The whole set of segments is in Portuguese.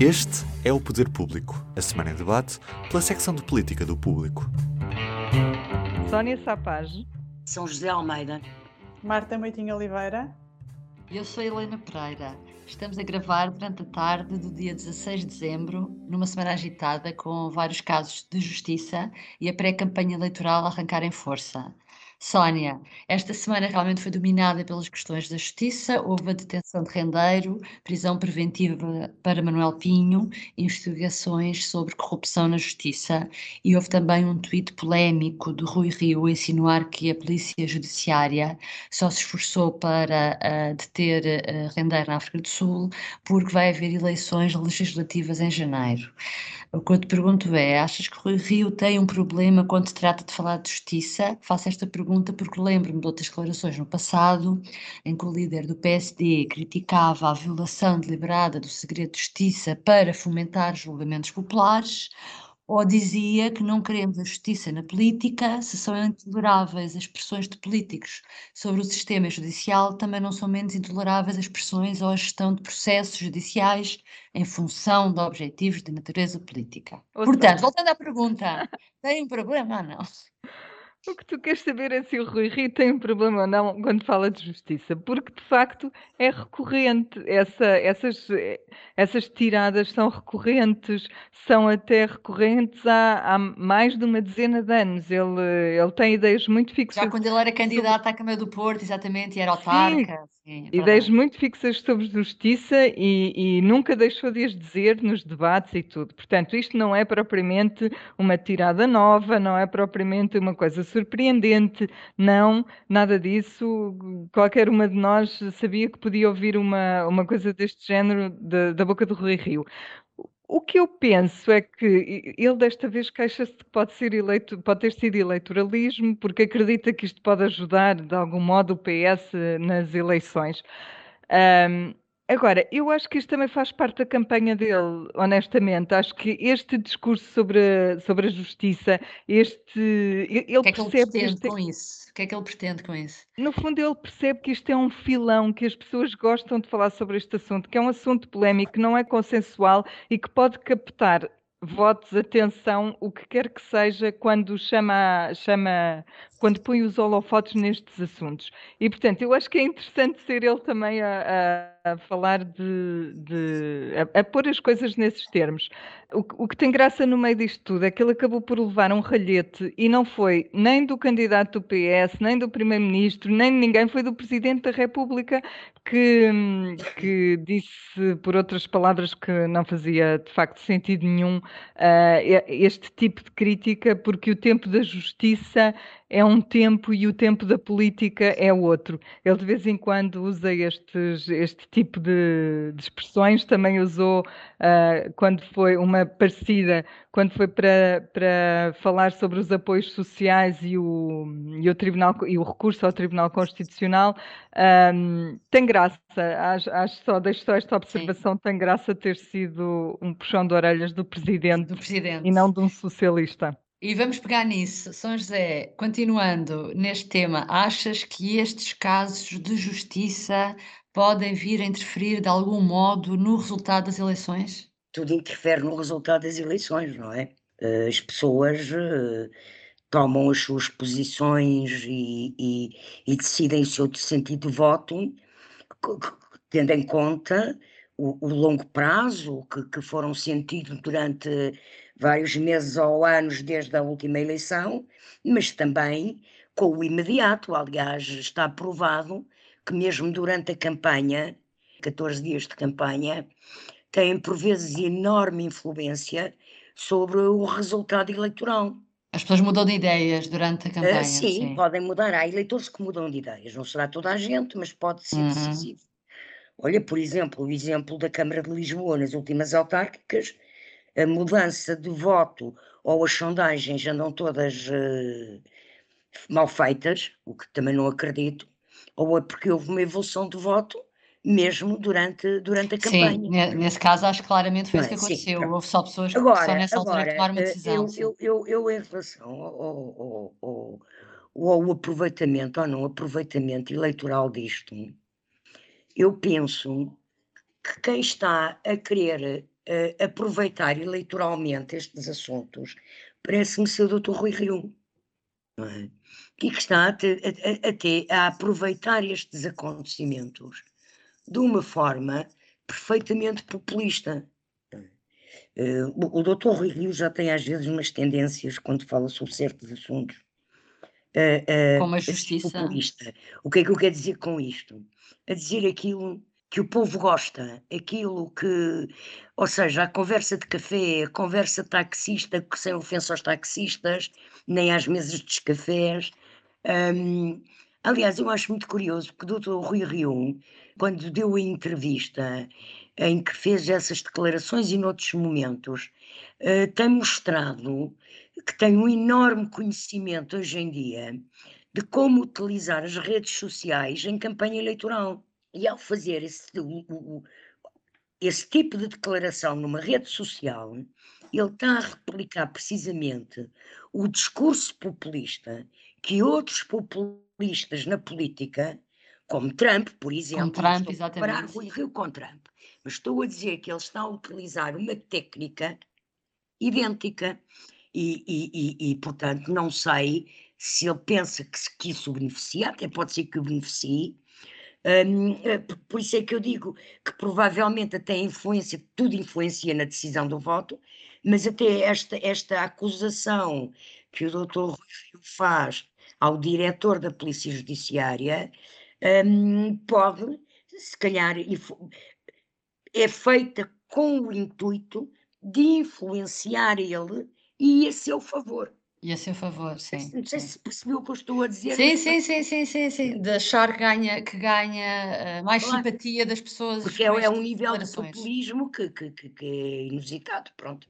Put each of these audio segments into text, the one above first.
Este é o Poder Público, a semana em debate pela secção de política do Público. Sónia Sapage, São José Almeida, Marta Moitinho Oliveira, Eu sou Helena Pereira. Estamos a gravar durante a tarde do dia 16 de dezembro, numa semana agitada com vários casos de justiça e a pré-campanha eleitoral a arrancar em força. Sónia, esta semana realmente foi dominada pelas questões da justiça. Houve a detenção de Rendeiro, prisão preventiva para Manuel Pinho, investigações sobre corrupção na justiça e houve também um tweet polémico de Rui Rio a insinuar que a polícia judiciária só se esforçou para uh, deter uh, Rendeiro na África do Sul porque vai haver eleições legislativas em janeiro. O que eu te pergunto é, achas que Rui Rio tem um problema quando se trata de falar de justiça? Faço esta pergunta porque lembro-me de outras declarações no passado em que o líder do PSD criticava a violação deliberada do segredo de justiça para fomentar julgamentos populares ou dizia que não queremos a justiça na política, se são intoleráveis as pressões de políticos sobre o sistema judicial, também não são menos intoleráveis as pressões ou a gestão de processos judiciais em função de objetivos de natureza política. Ou Portanto, voltando à pergunta, tem um problema ou não? O que tu queres saber é se o Rui Rio tem um problema ou não quando fala de justiça, porque de facto é recorrente, essa, essas, essas tiradas são recorrentes, são até recorrentes há, há mais de uma dezena de anos. Ele, ele tem ideias muito fixas. Já quando ele era candidato à Câmara do Porto, exatamente, e era autarca. Sim, é Ideias verdade. muito fixas sobre justiça e, e nunca deixou de as dizer nos debates e tudo. Portanto, isto não é propriamente uma tirada nova, não é propriamente uma coisa surpreendente, não, nada disso. Qualquer uma de nós sabia que podia ouvir uma, uma coisa deste género da, da boca do Rui Rio. O que eu penso é que ele desta vez queixa-se de que pode, ser eleito, pode ter sido eleitoralismo, porque acredita que isto pode ajudar de algum modo o PS nas eleições. Ahm, agora, eu acho que isto também faz parte da campanha dele, honestamente. Acho que este discurso sobre a, sobre a justiça, este. Ele que é que ele percebe que pretende este com isso? Que é que ele pretende com isso? no fundo, ele percebe que isto é um filão, que as pessoas gostam de falar sobre este assunto, que é um assunto polémico, que não é consensual e que pode captar votos, atenção, o que quer que seja, quando chama, chama quando põe os holofotes nestes assuntos. E, portanto, eu acho que é interessante ser ele também a, a- a falar de, de- a, a pôr as coisas nesses termos. O, que- o que tem graça no meio disto tudo é que ele acabou por levar um ralhete e não foi nem do candidato do PS, nem do primeiro-ministro, nem de ninguém, foi do presidente da República que, que disse, por outras palavras, que não fazia de facto sentido nenhum e- este tipo de crítica, porque o tempo da justiça é um tempo e o tempo da política é outro. Ele de vez em quando usa estes, este tipo de, de expressões, também usou ah, quando foi uma parecida, quando foi para, para falar sobre os apoios sociais e o, e o, tribunal, e o recurso ao Tribunal Constitucional. Ahm, tem graça, acho, acho só, deixo só esta observação, tem graça ter sido um puxão de orelhas do presidente Do presidente. e não de um socialista. E vamos pegar nisso. São José, continuando neste tema, achas que estes casos de justiça podem vir a interferir de algum modo no resultado das eleições? tudo interfere no resultado das eleições, não é? Eh, As pessoas eh, tomam as suas posições e, e- e decidem o seu sentido de voto, tendo em conta o, o longo prazo que, que foram sentidos durante vários meses ou anos desde a última eleição, mas também com o imediato. Aliás, está provado que mesmo durante a campanha, 14 dias de campanha, têm por vezes enorme influência sobre o resultado eleitoral. As pessoas mudam de ideias durante a Ah, campanha. sim, podem mudar. Há eleitores que mudam de ideias. Não será toda a gente, mas pode ser Uhum. decisivo. Olha, por exemplo, o exemplo da Câmara de Lisboa nas últimas autárquicas, a mudança de voto ou as sondagens andam todas eh, mal feitas, o que também não acredito, ou é porque houve uma evolução de voto mesmo durante, durante a Sim, campanha. ne- nesse caso acho que claramente foi isso que é? Sim, aconteceu. pronto. Houve só pessoas que só Agora, nessa altura agora tomaram uma eh, decisão. eu, sim. eu, eu, eu em relação ao, ao, ao, ao aproveitamento ou não aproveitamento eleitoral disto, eu penso que quem está a querer uh, aproveitar eleitoralmente estes assuntos, parece-me ser o Dr. Rui Rio. É? E que está até a, a, a aproveitar estes acontecimentos de uma forma perfeitamente populista. Uh, o, o doutor Rui Rio já tem às vezes umas tendências quando fala sobre certos assuntos. Uh, uh, Como a justiça. Populista. O que é que eu quero dizer com isto? A dizer aquilo que o povo gosta, aquilo que, ou seja, a conversa de café, a conversa taxista, sem ofensa aos taxistas, nem às mesas dos cafés. Um, aliás, eu acho muito curioso que o Dr. Rui Rio, quando deu a entrevista em que fez essas declarações e noutros momentos, uh, tem mostrado que tem um enorme conhecimento hoje em dia de como utilizar as redes sociais em campanha eleitoral. E ao fazer esse, o, o, esse tipo de declaração numa rede social, ele está a replicar precisamente o discurso populista que outros populistas na política, como Trump, por exemplo, com Trump, parar Rui Rio com Trump, mas estou a dizer que ele está a utilizar uma técnica idêntica e, e, e, e portanto, não sei se ele pensa que, que isso beneficia, até pode ser que o beneficie, por isso é que eu digo que provavelmente até influência, tudo influencia na decisão do voto, mas até esta, esta acusação que o doutor Rui faz ao diretor da Polícia Judiciária pode, se calhar, é feita com o intuito de influenciar ele e a seu favor. E a seu favor, sim. Não sei se percebeu o que eu estou a dizer. Sim, sim, sim, sim, sim, sim. De achar que ganha, que ganha uh, mais claro. simpatia das pessoas. Porque é, é um nível de populismo que, que, que, que é inusitado, pronto.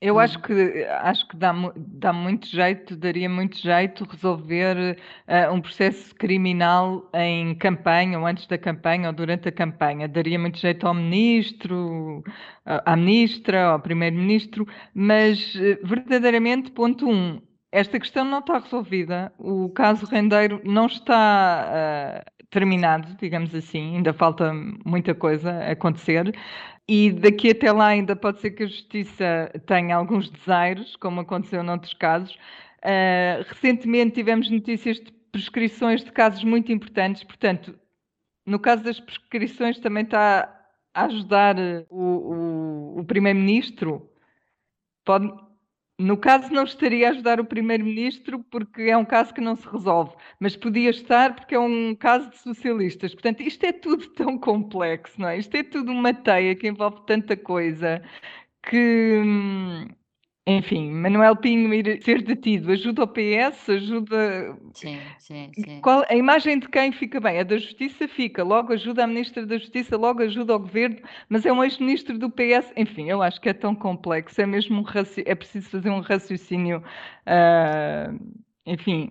Eu hum. acho que acho que dá, dá muito jeito, daria muito jeito resolver uh, um processo criminal em campanha, ou antes da campanha, ou durante a campanha. Daria muito jeito ao ministro, à ministra, ao primeiro-ministro, mas verdadeiramente, ponto um, esta questão não está resolvida. O caso Rendeiro não está uh, terminado, digamos assim, ainda falta muita coisa a acontecer. E daqui até lá ainda pode ser que a Justiça tenha alguns desaires, como aconteceu noutros casos. Uh, recentemente tivemos notícias de prescrições de casos muito importantes, portanto, no caso das prescrições também está a ajudar o, o, o Primeiro-Ministro. Pode, no caso, não estaria a ajudar o Primeiro-Ministro porque é um caso que não se resolve, mas podia estar porque é um caso de socialistas. Portanto, isto é tudo tão complexo, não é? Isto é tudo uma teia que envolve tanta coisa que hum, enfim, Manuel Pinho ir ser detido ajuda o PS, ajuda. Sim, sim, sim. Qual, a imagem de quem fica bem? A da Justiça fica, logo ajuda a Ministra da Justiça, logo ajuda o Governo, mas é um ex-ministro do PS. Enfim, eu acho que é tão complexo, é mesmo um é preciso fazer um raciocínio. Uh, enfim,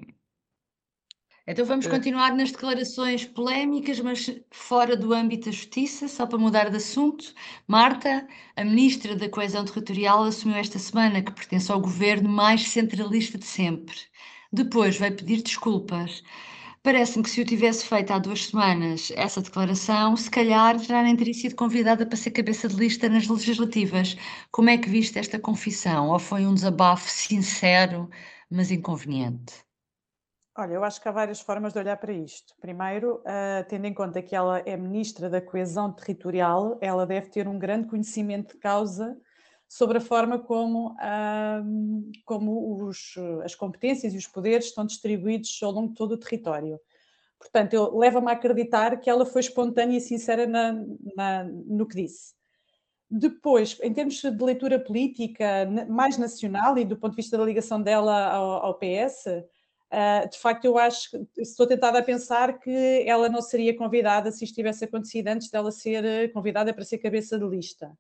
então vamos é. continuar nas declarações polémicas, mas fora do âmbito da justiça, só para mudar de assunto. Marta, a ministra da Coesão Territorial, assumiu esta semana que pertence ao governo mais centralista de sempre. Depois vai pedir desculpas. Parece-me que se o tivesse feito há duas semanas essa declaração, se calhar já nem teria sido convidada para ser cabeça de lista nas legislativas. Como é que viste esta confissão? Ou foi um desabafo sincero, mas inconveniente? Olha, eu acho que há várias formas de olhar para isto. Primeiro, uh, tendo em conta que ela é Ministra da Coesão Territorial, ela deve ter um grande conhecimento de causa sobre a forma como, uh, como os, as competências e os poderes estão distribuídos ao longo de todo o território. Portanto, leva-me a acreditar que ela foi espontânea e sincera na, na, no que disse. Depois, em termos de leitura política mais nacional e do ponto de vista da ligação dela ao, ao PS, Uh, de facto, eu acho que estou tentada a pensar que ela não seria convidada se isto tivesse acontecido antes dela ser eh, convidada para ser cabeça de lista.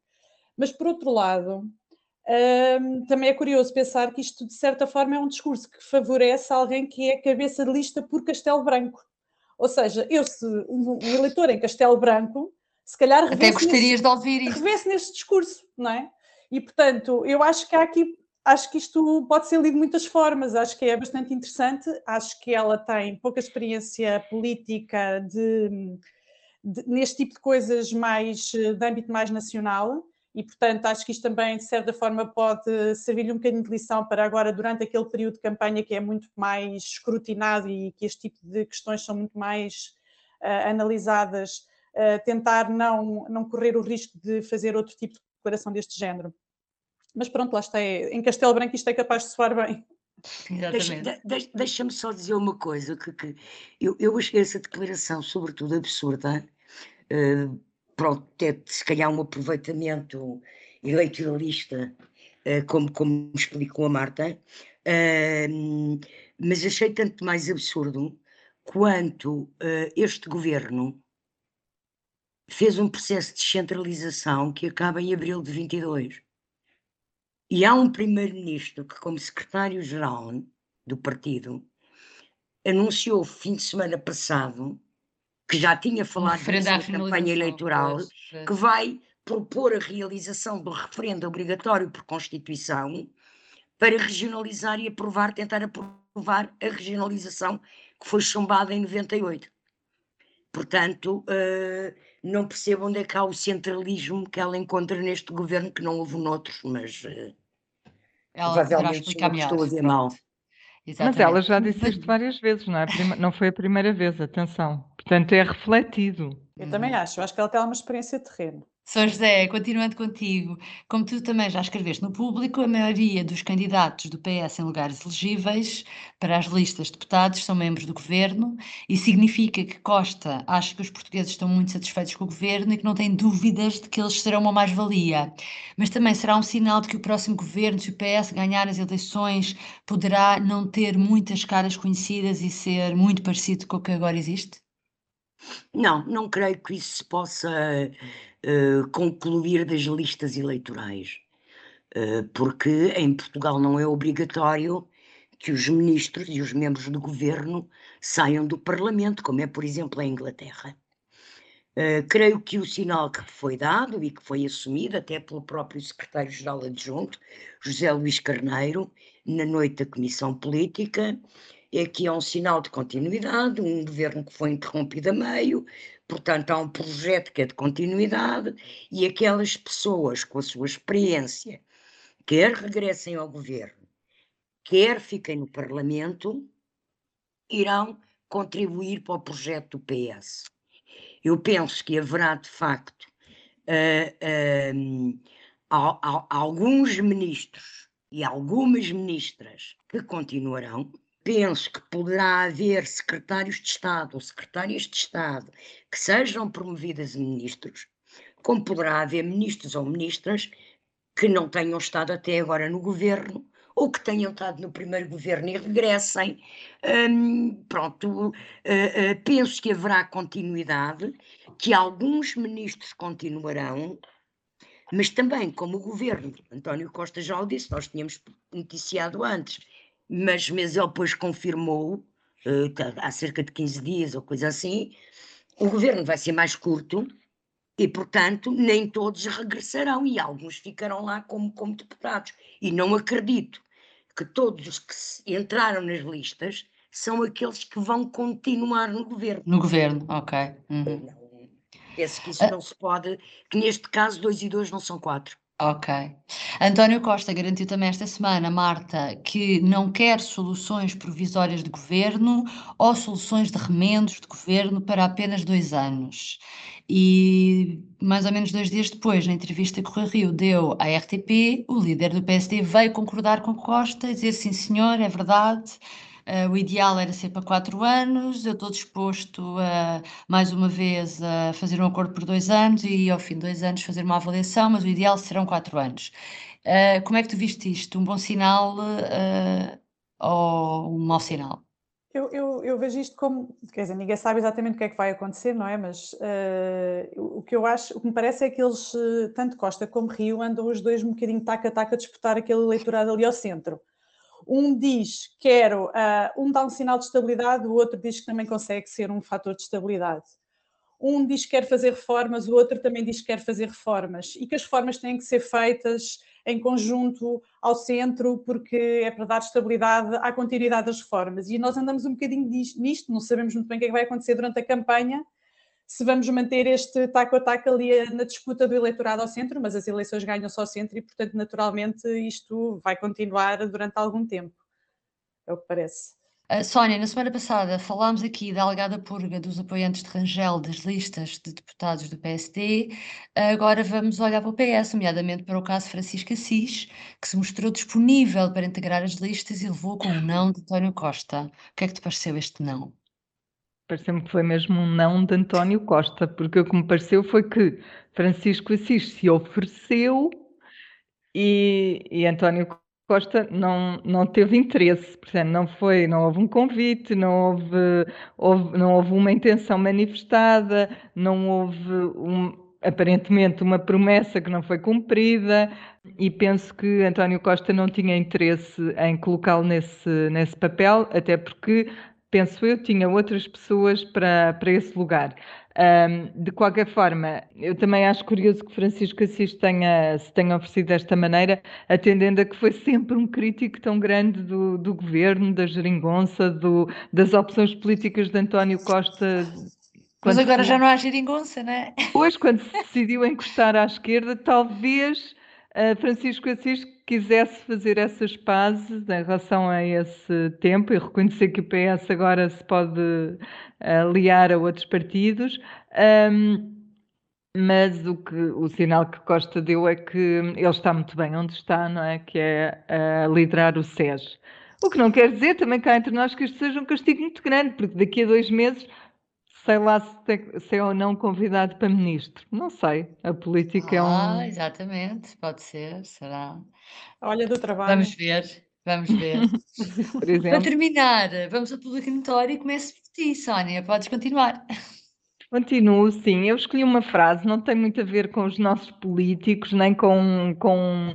Mas, por outro lado, uh, também é curioso pensar que isto, de certa forma, é um discurso que favorece alguém que é cabeça de lista por Castelo Branco. Ou seja, eu, se um, eleitor em Castelo Branco, se calhar Até gostarias nesse, de ouvir isso. Revesse neste discurso, não é? E, portanto, eu acho que há aqui acho que isto pode ser lido de muitas formas, acho que é bastante interessante, acho que ela tem pouca experiência política de, de, neste tipo de coisas mais de âmbito mais nacional. E, portanto, acho que isto também, de certa forma, pode servir-lhe um bocadinho de lição para agora, durante aquele período de campanha que é muito mais escrutinado e que este tipo de questões são muito mais uh, analisadas, uh, tentar não, não correr o risco de fazer outro tipo de declaração deste género. Mas pronto, lá está. É, em Castelo Branco isto é capaz de soar bem. Deixa-me deixa, deixa só dizer uma coisa, que, que eu, eu achei essa declaração, sobretudo, absurda. Uh, pronto, ter se calhar um aproveitamento eleitoralista, uh, como, como explicou a Marta, uh, mas achei tanto mais absurdo quanto uh, este governo fez um processo de descentralização que acaba em abril de 22. E há um primeiro-ministro que, como secretário-geral do partido, anunciou fim de semana passado que já tinha falado disso na campanha eleitoral, que vai propor a realização do referendo obrigatório por Constituição para regionalizar e aprovar, tentar aprovar a regionalização que foi chumbada em 98. Portanto, uh, não percebo onde é que há o centralismo que ela encontra neste governo, que não houve noutros, mas uh, ela provavelmente estou a dizer mal. Exatamente. Mas ela já disse isto várias vezes, não é? Não foi a primeira vez, atenção. Portanto, é refletido. Eu também acho, eu acho que ela tem uma experiência de terreno. São José, continuando contigo, como tu também já escreveste no público, a maioria dos candidatos do PS em lugares elegíveis para as listas de deputados são membros do governo e significa que Costa acha que os portugueses estão muito satisfeitos com o governo e que não tem dúvidas de que eles serão uma mais-valia. Mas também será um sinal de que o próximo governo, se o PS ganhar as eleições, poderá não ter muitas caras conhecidas e ser muito parecido com o que agora existe? Não, não creio que isso possa uh, concluir das listas eleitorais, uh, porque em Portugal não é obrigatório que os ministros e os membros do governo saiam do Parlamento, como é, por exemplo, a Inglaterra. Uh, creio que o sinal que foi dado e que foi assumido até pelo próprio secretário-geral adjunto, José Luís Carneiro, na noite da Comissão Política, é que é um sinal de continuidade, um governo que foi interrompido a meio, portanto há um projeto que é de continuidade e aquelas pessoas com a sua experiência, quer regressem ao governo, quer fiquem no Parlamento, irão contribuir para o projeto do PS. Eu penso que haverá de facto uh, uh, alguns ministros e algumas ministras que continuarão, penso que poderá haver secretários de Estado ou secretárias de Estado que sejam promovidas a ministros, como poderá haver ministros ou ministras que não tenham estado até agora no governo ou que tenham estado no primeiro governo e regressem. Hum, pronto, uh, uh, penso que haverá continuidade, que alguns ministros continuarão, mas também, como o governo, António Costa já o disse, nós tínhamos noticiado antes, mas, ele depois confirmou, uh, há cerca de 15 dias ou coisa assim, o governo vai ser mais curto e, portanto, nem todos regressarão e alguns ficarão lá como, como deputados. E não acredito que todos os que entraram nas listas são aqueles que vão continuar no governo. No governo, ok. Uhum. Não, penso que isso uh, não se pode, que neste caso dois e dois não são quatro. Ok. António Costa garantiu também esta semana, Marta, que não quer soluções provisórias de governo ou soluções de remendos de governo para apenas dois anos. E mais ou menos dois dias depois, na entrevista que o Rio deu à RTP, o líder do PSD veio concordar com Costa dizer sim senhor, é verdade, Uh, o ideal era ser para quatro anos, eu estou disposto a, mais uma vez, a fazer um acordo por dois anos e ao fim de dois anos fazer uma avaliação, mas o ideal serão quatro anos. Uh, como é que tu viste isto? Um bom sinal uh, ou um mau sinal? Eu, eu, eu, vejo isto como, quer dizer, ninguém sabe exatamente o que é que vai acontecer, não é? Mas uh, o que eu acho, o que me parece é que eles, tanto Costa como Rio, andam os dois um bocadinho taca a taca a disputar aquele eleitorado ali ao centro. Um diz quero, uh, um dá um sinal de estabilidade, o outro diz que também consegue ser um fator de estabilidade. Um diz que quer fazer reformas, o outro também diz que quer fazer reformas e que as reformas têm que ser feitas em conjunto ao centro, porque é para dar estabilidade à continuidade das reformas. E nós andamos um bocadinho nisto, não sabemos muito bem o que é que vai acontecer durante a campanha, se vamos manter este taco a taco ali na disputa do eleitorado ao centro, mas as eleições ganham só centro e, portanto, naturalmente, isto vai continuar durante algum tempo. É o que parece. Uh, Sónia, na semana passada falámos aqui da alegada purga dos apoiantes de Rangel das listas de deputados do PSD. Uh, agora vamos olhar para o PS, nomeadamente para o caso Francisco Assis, que se mostrou disponível para integrar as listas e levou com o não de António Costa. O que é que te pareceu este não? Pareceu-me que foi mesmo um não de António Costa, porque o que me pareceu foi que Francisco Assis se ofereceu e, e António Costa não, não teve interesse, portanto, não foi, não houve um convite, não houve, houve não houve uma intenção manifestada, não houve um, aparentemente uma promessa que não foi cumprida. E penso que António Costa não tinha interesse em colocá-lo nesse, nesse papel, até porque penso eu, tinha outras pessoas para, para esse lugar. Um, de qualquer forma, eu também acho curioso que Francisco Assis tenha, se tenha oferecido desta maneira, atendendo a que foi sempre um crítico tão grande do, do governo, da geringonça, do, das opções políticas de António Costa. Mas agora já não há geringonça, não é? Pois, quando se decidiu encostar à esquerda, talvez Francisco Assis quisesse fazer essas pazes em relação a esse tempo e reconhecer que o PS agora se pode aliar a outros partidos. Um, mas o, que, o sinal que Costa deu é que ele está muito bem onde está, não é? Que é a liderar o SES. O que não quer dizer também cá entre nós que isto seja um castigo muito grande, porque daqui a dois meses sei lá se, te, se é ou não convidado para ministro. Não sei. A política ah, é um. Ah, exatamente, pode ser, será. Olha do trabalho. Vamos ver, vamos ver. Por exemplo. Para terminar, vamos ao público notório e começo por ti, Sónia. Podes continuar. Continuo, sim. Eu escolhi uma frase, não tem muito a ver com os nossos políticos, nem com, com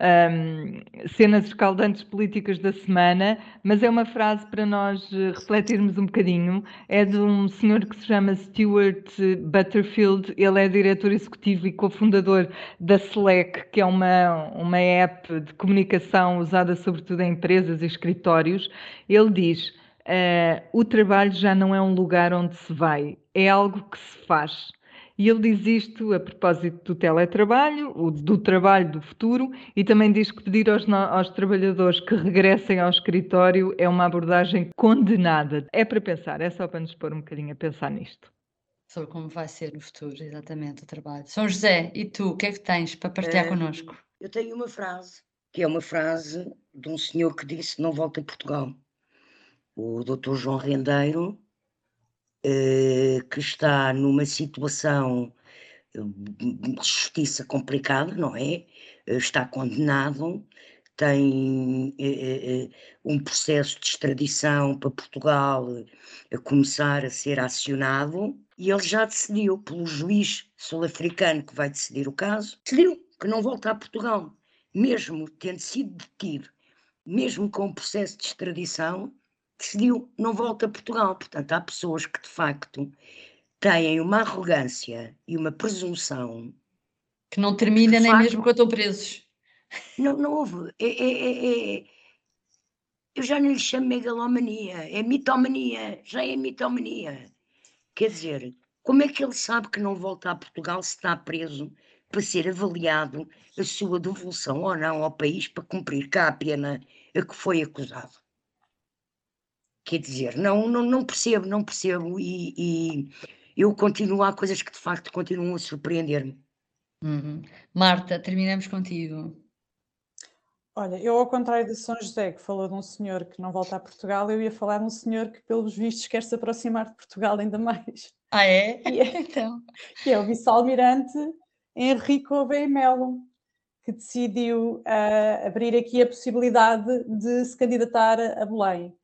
um, cenas escaldantes políticas da semana, mas é uma frase para nós eh, refletirmos um bocadinho. É de um senhor que se chama Stuart Butterfield, ele é diretor executivo e cofundador da Slack, que é uma, uma app de comunicação usada sobretudo em empresas e escritórios. Ele diz: uh, o trabalho já não é um lugar onde se vai, é algo que se faz. E ele diz isto a propósito do teletrabalho, do trabalho do futuro, e também diz que pedir aos, aos, trabalhadores que regressem ao escritório é uma abordagem condenada. É para pensar, é só para nos pôr um bocadinho a pensar nisto. Sobre como vai ser no futuro, exatamente, o trabalho. São José, e tu, o que é que tens para partilhar é, connosco? Eu tenho uma frase, que é uma frase de um senhor que disse não volta a Portugal. O doutor João Rendeiro, que está numa situação eh, de justiça complicada, não é? Eh, está condenado, tem um processo de extradição para Portugal a começar a ser acionado e ele já decidiu, pelo juiz sul-africano que vai decidir o caso, decidiu que não volta a Portugal, mesmo tendo sido detido, mesmo com o processo de extradição, decidiu não volta a Portugal. Portanto, há pessoas que de facto têm uma arrogância e uma presunção que não termina que, nem facto, mesmo quando estão presos. Não, não houve. É, é, é, é, eu já não lhe chamo megalomania, é mitomania, já é mitomania. Quer dizer, como é que ele sabe que não volta a Portugal se está preso para ser avaliado a sua devolução ou não ao país para cumprir cá a pena a que foi acusado? Quer dizer, não, não, não percebo, não percebo, e, e eu continuo, há coisas que de facto continuam a surpreender-me. Uhum. Marta, terminamos contigo. Olha, eu ao contrário de São José, que falou de um senhor que não volta a Portugal, eu ia falar de um senhor que, pelos vistos, quer se aproximar de Portugal ainda mais. Ah, é? é então. Que é o vice-almirante Henrico Oveia Melo, que decidiu uh, abrir aqui a possibilidade de se candidatar a Belém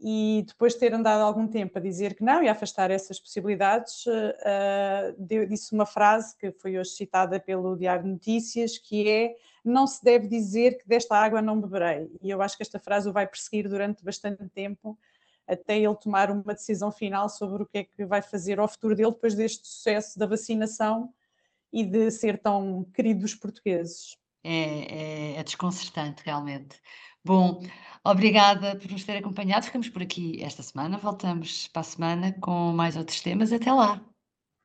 e depois de ter andado algum tempo a dizer que não e a afastar essas possibilidades, uh, disse uma frase que foi hoje citada pelo Diário de Notícias, que é não se deve dizer que desta água não beberei. E eu acho que esta frase o vai perseguir durante bastante tempo, até ele tomar uma decisão final sobre o que é que vai fazer ao futuro dele depois deste sucesso da vacinação e de ser tão querido dos portugueses. É, é, é desconcertante, realmente. Bom, obrigada por nos ter acompanhado. Ficamos por aqui esta semana. Voltamos para a semana com mais outros temas. Até lá.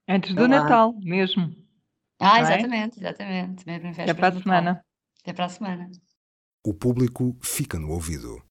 Antes do Olá. Natal, mesmo. Ah, Não é? exatamente, exatamente. Mesmo em Até para a semana. Até para a semana. O público fica no ouvido.